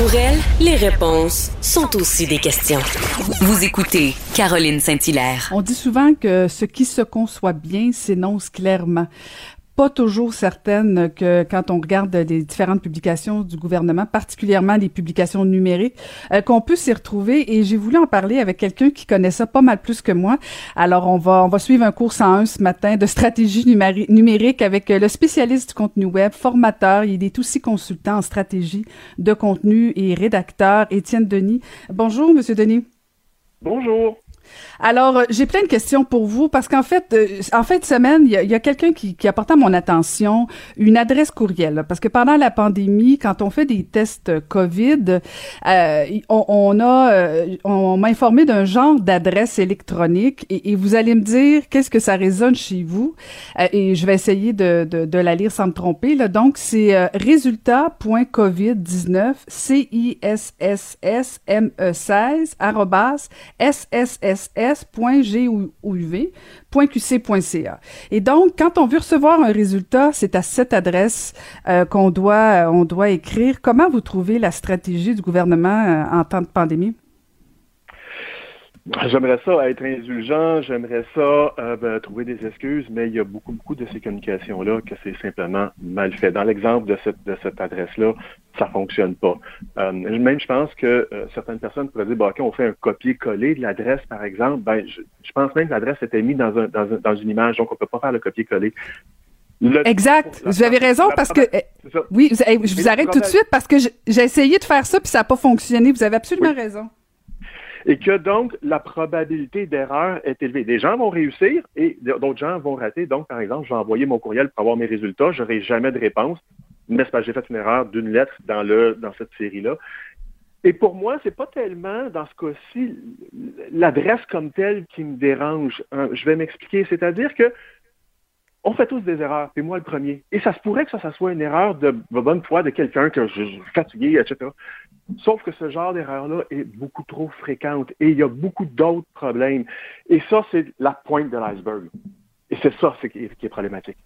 Pour elle, les réponses sont aussi des questions. Vous écoutez Caroline Saint-Hilaire. On dit souvent que ce qui se conçoit bien s'énonce clairement pas toujours certaine que quand on regarde les différentes publications du gouvernement, particulièrement les publications numériques, euh, qu'on peut s'y retrouver. Et j'ai voulu en parler avec quelqu'un qui connaît ça pas mal plus que moi. Alors, on va, on va suivre un cours 101 ce matin de stratégie numérique avec le spécialiste du contenu web, formateur. Il est aussi consultant en stratégie de contenu et rédacteur, Étienne Denis. Bonjour, Monsieur Denis. Bonjour. Alors, euh, j'ai plein de questions pour vous parce qu'en fait, euh, en fin de semaine, il y a, quelqu'un qui, qui a porté à mon attention une adresse courriel. parce que pendant la pandémie, quand on fait des tests COVID, euh, on, a, on m'a informé d'un genre d'adresse électronique et, vous allez me dire qu'est-ce que ça résonne chez vous. et je vais essayer de, de, la lire sans me tromper. Là. Donc, c'est résultat.covid19, C-I-S-S-S-M-E-16, arrobas, S-S-S-S Et donc, quand on veut recevoir un résultat, c'est à cette adresse euh, qu'on doit, on doit écrire. Comment vous trouvez la stratégie du gouvernement euh, en temps de pandémie? J'aimerais ça être indulgent, j'aimerais ça euh, ben, trouver des excuses, mais il y a beaucoup, beaucoup de ces communications-là que c'est simplement mal fait. Dans l'exemple de cette, de cette adresse-là, ça fonctionne pas. Euh, même, je pense que euh, certaines personnes pourraient dire, bon, OK, on fait un copier-coller de l'adresse, par exemple. Ben, je, pense même que l'adresse était mise dans, un, dans, dans, une image, donc on peut pas faire le copier-coller. exact. vous avez raison parce que oui, je vous arrête tout de suite parce que j'ai essayé de faire ça puis ça n'a pas fonctionné. Vous avez absolument raison et que donc la probabilité d'erreur est élevée. Des gens vont réussir et d'autres gens vont rater. Donc, par exemple, je vais envoyer mon courriel pour avoir mes résultats, je n'aurai jamais de réponse, mais c'est parce que j'ai fait une erreur d'une lettre dans, le, dans cette série-là. Et pour moi, c'est pas tellement, dans ce cas-ci, l'adresse comme telle qui me dérange. Hein, je vais m'expliquer. C'est-à-dire que on fait tous des erreurs, et moi le premier. Et ça se pourrait que ça, ça soit une erreur de, bonne foi de quelqu'un que je suis fatigué, etc. Sauf que ce genre d'erreur-là est beaucoup trop fréquente et il y a beaucoup d'autres problèmes. Et ça, c'est la pointe de l'iceberg. Et c'est ça qui est, qui est problématique.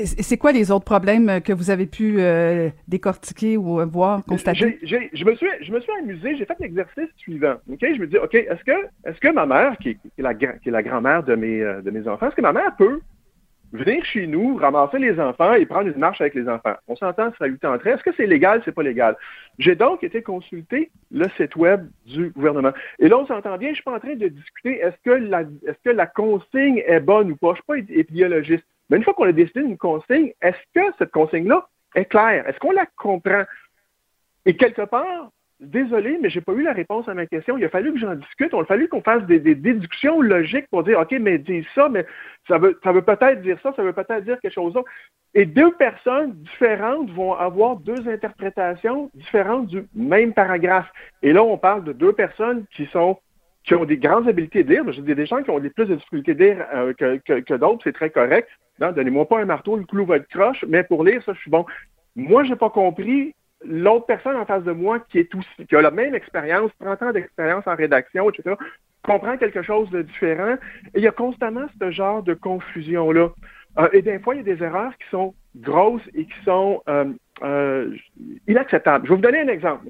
Et c'est quoi les autres problèmes que vous avez pu euh, décortiquer ou voir, constater? je, me suis, je me suis amusé, j'ai fait l'exercice suivant. Je me dis, OK, est-ce que, est-ce que ma mère, qui est, la, qui est la grand-mère de mes, euh, de mes enfants, est-ce que ma mère peut venir chez nous, ramasser les enfants et prendre une marche avec les enfants. On s'entend, ça a entrée. Est-ce que c'est légal, c'est pas légal? J'ai donc été consulter le site web du gouvernement. Et là, on s'entend bien, je suis pas en train de discuter est-ce que la, est-ce que la consigne est bonne ou pas? Je suis pas épidémiologiste. Mais une fois qu'on a décidé d'une consigne, est-ce que cette consigne-là est claire? Est-ce qu'on la comprend? Et quelque part, Désolé, mais j'ai pas eu la réponse à ma question. Il a fallu que j'en discute. On a fallu qu'on fasse des, déductions logiques pour dire, OK, mais dis ça, mais ça veut, ça veut peut-être dire ça, ça veut peut-être dire quelque chose d'autre. Et deux personnes différentes vont avoir deux interprétations différentes du même paragraphe. Et là, on parle de deux personnes qui sont qui ont des grandes habiletés de lire. Dis des gens qui ont des plus de difficultés de lire euh, que, que, d'autres, c'est très correct. Donnez-moi pas un marteau, le clou va être croche, mais pour lire, ça, je suis bon. Moi, j'ai pas compris l'autre personne en face de moi qui est aussi, qui a la même expérience, 30 ans d'expérience en rédaction, etc., comprend quelque chose de différent. Et il y a constamment ce genre de confusion-là. Euh, et des fois, il y a des erreurs qui sont grosses et qui sont euh, euh, inacceptables. Je vais vous donner un exemple.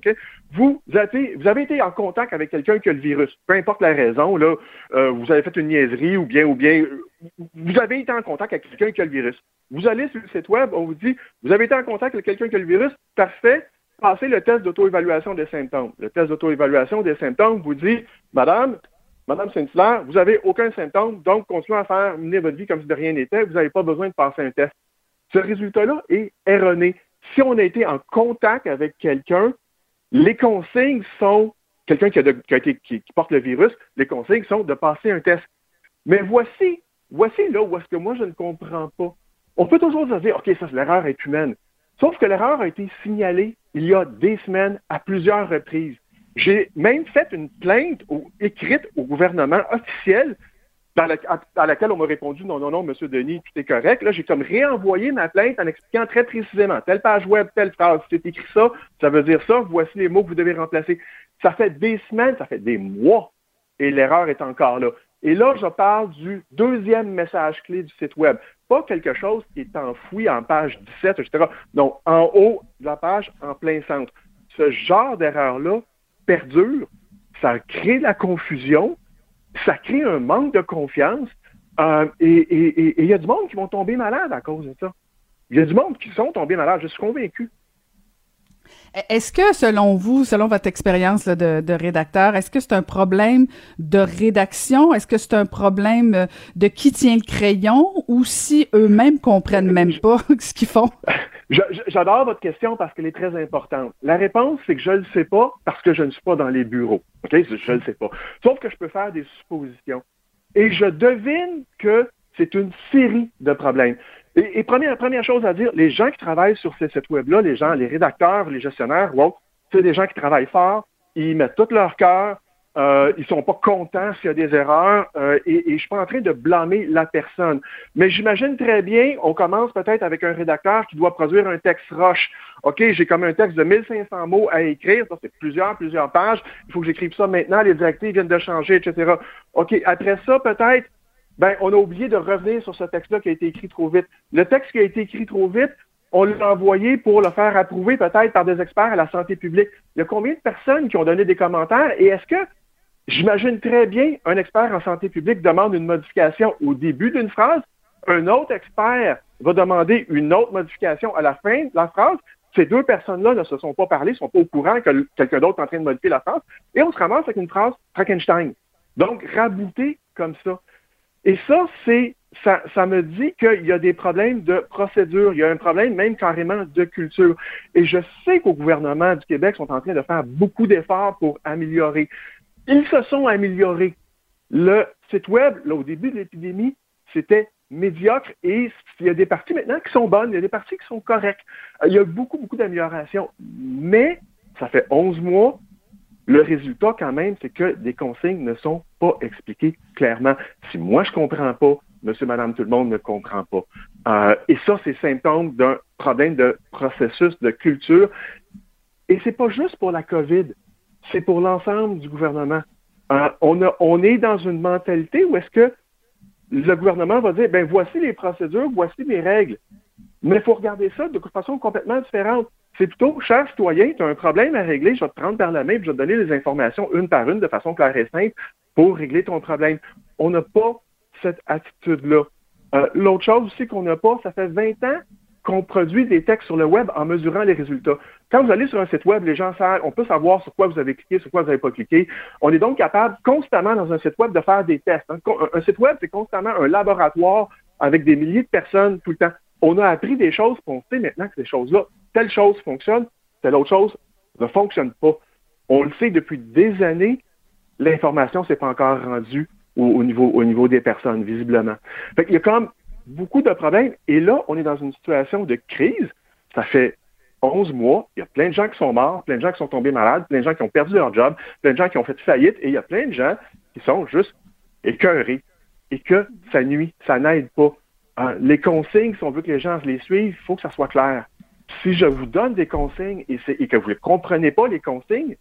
Vous, avez, vous avez été en contact avec quelqu'un qui a le virus, peu importe la raison, là, vous avez fait une niaiserie ou bien, ou bien, vous avez été en contact avec quelqu'un qui a le virus. Vous allez sur le site web, on vous dit, vous avez été en contact avec quelqu'un qui a le virus, parfait, passez le test d'auto-évaluation des symptômes. Le test d'auto-évaluation des symptômes vous dit, Madame, Madame Saint-Hilaire, vous n'avez aucun symptôme, donc continuez à faire mener votre vie comme si de rien n'était, vous n'avez pas besoin de passer un test. Ce résultat-là est erroné. Si on a été en contact avec quelqu'un, les consignes sont, quelqu'un qui, porte le virus, les consignes sont de passer un test. Mais voici, voici là où est-ce que moi je ne comprends pas. On peut toujours dire, OK, ça, l'erreur est humaine. Sauf que l'erreur a été signalée il y a des semaines à plusieurs reprises. J'ai même fait une plainte écrite au gouvernement officiel à laquelle on m'a répondu non, non, non, monsieur Denis, tout est correct. Là, j'ai comme réenvoyé ma plainte en expliquant très précisément telle page web, telle phrase. C'est écrit ça, ça veut dire ça, voici les mots que vous devez remplacer. Ça fait des semaines, ça fait des mois, et l'erreur est encore là. Et là, je parle du deuxième message clé du site web. Pas quelque chose qui est enfoui en page 17, etc. Non, en haut de la page, en plein centre. Ce genre d'erreur-là perdure, ça crée de la confusion, ça crée un manque de confiance, euh, et il y a du monde qui vont tomber malade à cause de ça. Il y a du monde qui sont tombés malades, je suis convaincu. E-, est-ce que, selon vous, selon votre expérience de, rédacteur, est-ce que c'est un problème de rédaction? Est-ce que c'est un problème euh, de qui tient le crayon ou si eux-mêmes comprennent même pas ce qu'ils font? J'adore votre question parce qu'elle est très importante. La réponse, c'est que je ne le sais pas parce que je ne suis pas dans les bureaux. Je ne le sais pas. Sauf que je peux faire des suppositions. Et je devine que c'est une série de problèmes. Et, première, première chose à dire, les gens qui travaillent sur ces sites web-là, les gens, les rédacteurs, les gestionnaires, c'est des gens qui travaillent fort, ils mettent tout leur cœur, euh, ils sont pas contents s'il y a des erreurs, euh, et, et je suis pas en train de blâmer la personne. Mais j'imagine très bien, on commence peut-être avec un rédacteur qui doit produire un texte roche. OK, j'ai comme un texte de 1500 mots à écrire, ça c'est plusieurs, plusieurs pages, il faut que j'écrive ça maintenant, les directives viennent de changer, etc. OK, après ça, peut-être, ben, on a oublié de revenir sur ce texte-là qui a été écrit trop vite. Le texte qui a été écrit trop vite, on l'a envoyé pour le faire approuver peut-être par des experts à la santé publique. Il y a combien de personnes qui ont donné des commentaires et est-ce que j'imagine très bien un expert en santé publique demande une modification au début d'une phrase, un autre expert va demander une autre modification à la fin de la phrase. Ces deux personnes-là ne se sont pas parlé, ne sont pas au courant que quelqu'un d'autre est en train de modifier la phrase et on se ramasse avec une phrase Frankenstein. Donc, rabouter comme ça. Et ça, c'est ça, me dit qu'il y a des problèmes de procédure, il y a un problème même carrément de culture. Et je sais qu'au gouvernement du Québec sont en train de faire beaucoup d'efforts pour améliorer. Ils se sont améliorés. Le site web, là, au début de l'épidémie, c'était médiocre et il y a des parties maintenant qui sont bonnes, il y a des parties qui sont correctes. Il y a beaucoup, beaucoup d'améliorations. Mais ça fait 11 mois le résultat, quand même, c'est que des consignes ne sont pas expliquées clairement. Si moi, je comprends pas, monsieur, madame, tout le monde ne comprend pas. Euh, et ça, c'est symptôme d'un problème de processus de culture. Et c'est pas juste pour la COVID, c'est pour l'ensemble du gouvernement. Euh, on, on est dans une mentalité où est-ce que le gouvernement va dire, ben voici les procédures, voici les règles. Mais il faut regarder ça de façon complètement différente. C'est plutôt, cher citoyen, tu as un problème à régler, je vais te prendre par la main et je vais te donner les informations une par une de façon claire et simple pour régler ton problème. On n'a pas cette attitude-là. Euh, l'autre chose aussi qu'on n'a pas, ça fait 20 ans qu'on produit des textes sur le web en mesurant les résultats. Quand vous allez sur un site web, les gens savent, on peut savoir sur quoi vous avez cliqué, sur quoi vous n'avez pas cliqué. On est donc capable constamment dans un site web de faire des tests. Un site web, c'est constamment un laboratoire avec des milliers de personnes tout le temps. On a appris des choses, puis on sait maintenant que ces choses-là telle chose fonctionne, telle autre chose ne fonctionne pas. On le sait depuis des années, l'information s'est pas encore rendue au, niveau, au niveau des personnes, visiblement. Fait Il y a comme beaucoup de problèmes. Et là, on est dans une situation de crise. Ça fait 11 mois. Il y a plein de gens qui sont morts, plein de gens qui sont tombés malades, plein de gens qui ont perdu leur job, plein de gens qui ont fait faillite. Et il y a plein de gens qui sont juste écœurés. Et que ça nuit, ça n'aide pas. Hein, les consignes, si on veut que les gens les suivent, il faut que ça soit clair si je vous donne des consignes et, que vous ne comprenez pas les consignes,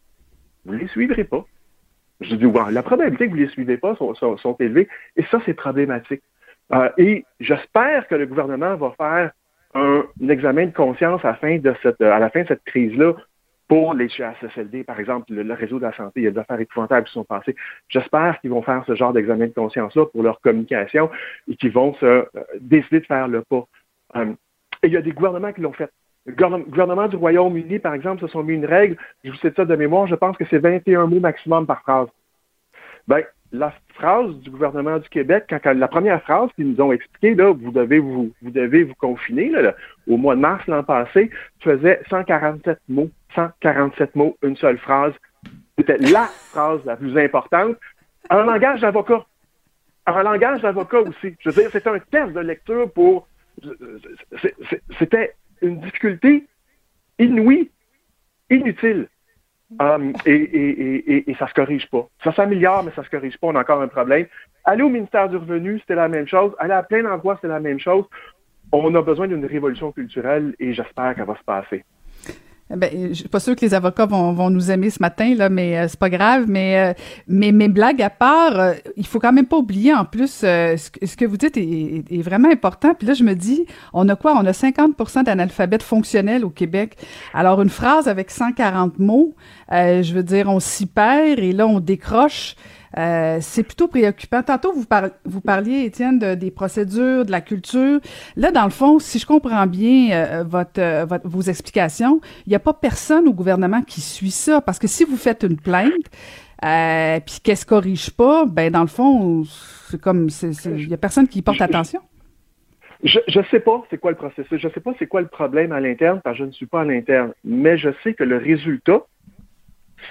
vous ne les suivrez pas. Je dis, la probabilité que vous ne les suivez pas sont, élevées, et ça, c'est problématique. Euh, et j'espère que le gouvernement va faire un, examen de conscience à la fin de cette, à la fin de cette crise-là pour les CHSLD, par exemple, le, réseau de la santé. Il y a des affaires épouvantables qui sont passées. J'espère qu'ils vont faire ce genre d'examen de conscience-là pour leur communication et qu'ils vont se euh, décider de faire le pas. Euh, et il y a des gouvernements qui l'ont fait. Le gouvernement du Royaume-Uni, par exemple, se sont mis une règle, je vous sais ça de mémoire, je pense que c'est 21 mots maximum par phrase. Ben, la phrase du gouvernement du Québec, la première phrase qu'ils nous ont expliqué, là, vous devez vous, devez vous confiner, au mois de mars l'an passé, faisait 147 mots, 147 mots, une seule phrase. C'était la phrase la plus importante en langage d'avocat. En langage d'avocat aussi. Je veux dire, c'était un test de lecture pour. C'était une difficulté inouïe, inutile. Um, et, et, et, et, ça se corrige pas. Ça s'améliore, mais ça se corrige pas. On a encore un problème. Aller au ministère du Revenu, c'était la même chose. Aller à plein d'endroits, c'est la même chose. On a besoin d'une révolution culturelle et j'espère qu'elle va se passer. Ben, je suis pas sûre que les avocats vont, vont nous aimer ce matin là, mais euh, c'est pas grave. Mais euh, mais mes blagues à part, euh, il faut quand même pas oublier en plus ce, que vous dites est, est, vraiment important. Puis là, je me dis, on a quoi? On a 50% d'analphabètes fonctionnels au Québec. Alors une phrase avec 140 mots, je veux dire, on s'y perd et là on décroche. Euh, c'est plutôt préoccupant. Tantôt, vous, vous parliez, Étienne, de, des procédures, de la culture. Là, dans le fond, si je comprends bien euh, euh, votre, vos explications, il n'y a pas personne au gouvernement qui suit ça. Parce que si vous faites une plainte, puis qu'elle se corrige pas, ben dans le fond, c'est comme, il y a personne qui y porte attention. Je ne sais pas c'est quoi le processus, je ne sais pas c'est quoi le problème à l'interne, parce je ne suis pas à l'interne, mais je sais que le résultat,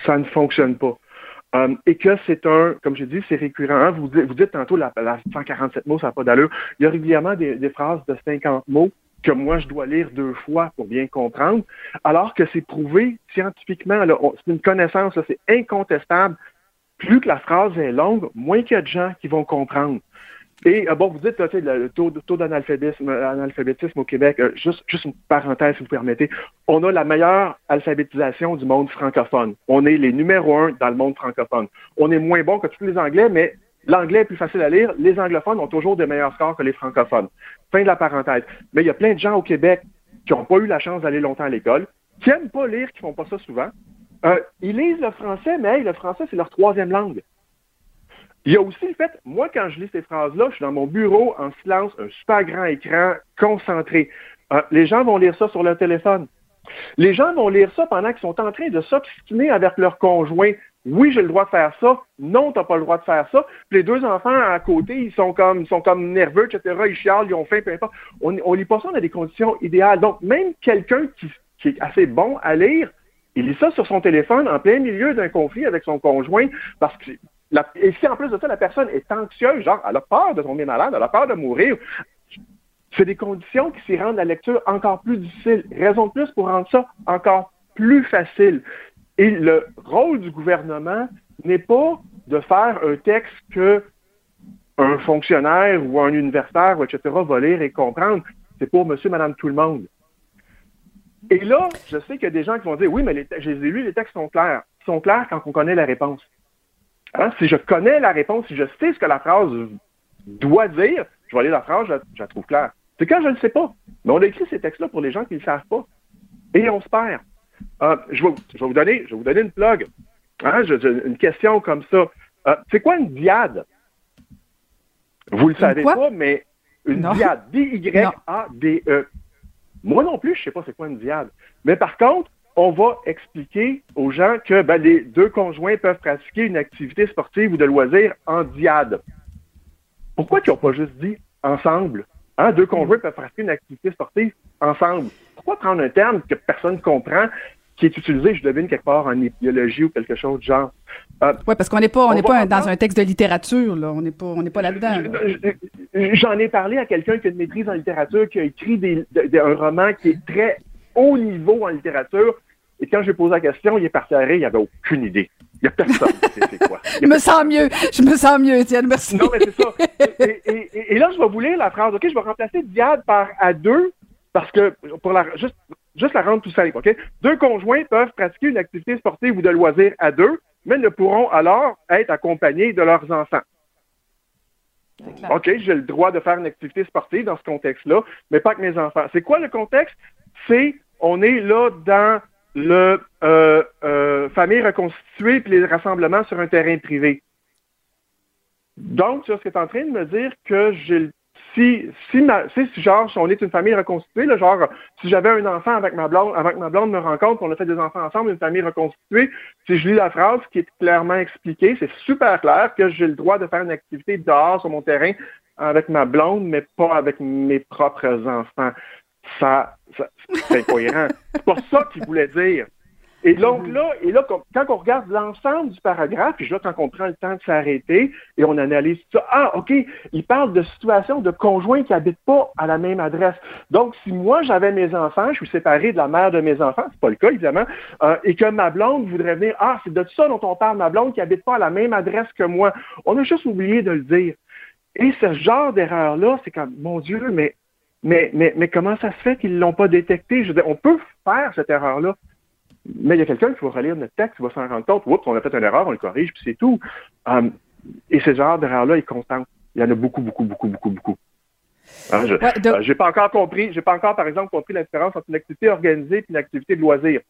ça ne fonctionne pas. Euh, et que c'est un, comme j'ai dit, c'est récurrent. Hein. Vous, vous, dites tantôt la, 147 mots, ça n'a pas d'allure. Il y a régulièrement des, phrases de 50 mots que moi, je dois lire deux fois pour bien comprendre, alors que c'est prouvé scientifiquement, c'est une connaissance, c'est incontestable. Plus que la phrase est longue, moins qu'il y a de gens qui vont comprendre. Et euh, bon, vous dites le taux, taux d'analphabétisme au Québec, euh, juste, juste une parenthèse, si vous permettez. On a la meilleure alphabétisation du monde francophone. On est les numéros un dans le monde francophone. On est moins bon que tous les Anglais, mais l'anglais est plus facile à lire. Les anglophones ont toujours des meilleurs scores que les francophones. Fin de la parenthèse. Mais il y a plein de gens au Québec qui n'ont pas eu la chance d'aller longtemps à l'école, qui n'aiment pas lire, qui font pas ça souvent. Euh, ils lisent le français, mais le français, c'est leur troisième langue. Il y a aussi le fait, moi, quand je lis ces phrases-là, je suis dans mon bureau en silence, un super grand écran, concentré. Euh, les gens vont lire ça sur leur téléphone. Les gens vont lire ça pendant qu'ils sont en train de s'obstiner avec leur conjoint. Oui, j'ai le droit de faire ça. Non, tu n'as pas le droit de faire ça. Puis les deux enfants à côté, ils sont comme, sont comme nerveux, etc. Ils chialent, ils ont faim, peu importe. On, on lit pas ça dans des conditions idéales. Donc, même quelqu'un qui, qui est assez bon à lire, il lit ça sur son téléphone en plein milieu d'un conflit avec son conjoint parce que et si en plus de ça, la personne est anxieuse, genre, elle a peur de tomber malade, elle a peur de mourir, c'est des conditions qui s'y rendent la lecture encore plus difficile. Raison de plus pour rendre ça encore plus facile. Et le rôle du gouvernement n'est pas de faire un texte que un fonctionnaire ou un universitaire, etc., va lire et comprendre. C'est pour monsieur, madame, tout le monde. Et là, je sais qu'il y a des gens qui vont dire, oui, mais les, je les ai lus, les textes sont clairs. Ils sont clairs quand on connaît la réponse. Hein? Si je connais la réponse, si je sais ce que la phrase doit dire, je vais lire la phrase, je, la trouve claire. C'est quand je ne le sais pas. Mais on a écrit ces textes-là pour les gens qui ne le savent pas. Et on se perd. Euh, je, vais, vous donner, je vais vous donner une plug. Hein? une question comme ça. Euh, c'est quoi une diade? Vous le savez pas, mais une diade. D-Y-A-D-E. Moi non plus, je ne sais pas c'est quoi une diade. Mais par contre, on va expliquer aux gens que ben, les deux conjoints peuvent pratiquer une activité sportive ou de loisir en diade. Pourquoi ils n'ont pas juste dit ensemble? Hein, deux conjoints peuvent pratiquer une activité sportive ensemble. Pourquoi prendre un terme que personne ne comprend, qui est utilisé, je devine, quelque part en biologie ou quelque chose du genre? Euh, oui, parce qu'on n'est pas, on pas dans un texte de littérature, là. On n'est pas, on n'est pas là-dedans. J'en ai parlé à quelqu'un qui a une maîtrise en littérature, qui a écrit un roman qui est très haut niveau en littérature, et quand j'ai posé la question, il est parti à rire, il n'avait aucune idée. Il n'y a personne c'est quoi. Je me sens mieux. Je me sens mieux, Étienne. Merci. Non, mais c'est ça. Et, là, je vais vous lire la phrase. OK, je vais remplacer diade par à deux parce que pour la juste, juste la rendre tout simple. OK? Deux conjoints peuvent pratiquer une activité sportive ou de loisir à deux, mais ne pourront alors être accompagnés de leurs enfants. OK, j'ai le droit de faire une activité sportive dans ce contexte-là, mais pas avec mes enfants. C'est quoi le contexte? C'est on est là dans le euh, euh, famille reconstituée puis les rassemblements sur un terrain privé. Donc, tu es en train de me dire que j'ai si, si, ma, si, genre, on est une famille reconstituée, là, genre, si j'avais un enfant avec ma blonde, avec ma blonde me rencontre, on a fait des enfants ensemble, une famille reconstituée, si je lis la phrase qui est clairement expliquée, c'est super clair que j'ai le droit de faire une activité dehors sur mon terrain avec ma blonde, mais pas avec mes propres enfants. Ça, c'est incohérent. c'est pas ça qu'il voulait dire. Et donc là, et là, quand on regarde l'ensemble du paragraphe, puis là, quand on prend le temps de s'arrêter et on analyse ça, ah, OK, il parle de situations de conjoints qui habitent pas à la même adresse. Donc, si moi, j'avais mes enfants, je suis séparé de la mère de mes enfants, c'est pas le cas, évidemment, euh, et que ma blonde voudrait venir, ah, c'est de ça dont on parle, ma blonde qui habite pas à la même adresse que moi. On a juste oublié de le dire. Et ce genre d'erreur-là, c'est comme, mon Dieu, mais, mais, mais, mais comment ça se fait qu'ils l'ont pas détecté? Je veux dire, on peut faire cette erreur-là. Mais il y a quelqu'un qui va relire notre texte, qui va s'en rendre compte, oups, on a fait une erreur, on le corrige, puis c'est tout. Um, et ce genre d'erreur-là est constant. Il y en a beaucoup, beaucoup, beaucoup, beaucoup, beaucoup. Hein, je n'ai euh, pas encore compris, j'ai pas encore, par exemple, compris la différence entre une activité organisée et une activité de loisir.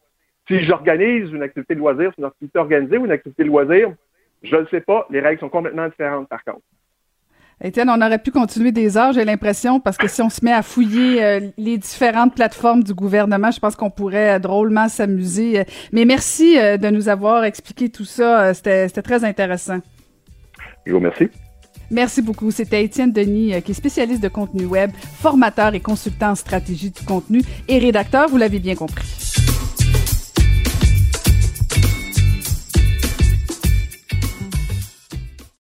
Si j'organise une activité de loisir, c'est une activité organisée ou une activité de loisir, je ne le sais pas. Les règles sont complètement différentes, par contre. Étienne, on aurait pu continuer des heures, j'ai l'impression, parce que si on se met à fouiller euh, les différentes plateformes du gouvernement, je pense qu'on pourrait euh, drôlement s'amuser. Mais merci euh, de nous avoir expliqué tout ça. C'était très intéressant. Je vous remercie. Merci beaucoup. C'était Étienne Denis, qui est spécialiste de contenu web, formateur et consultant en stratégie du contenu et rédacteur, vous l'avez bien compris.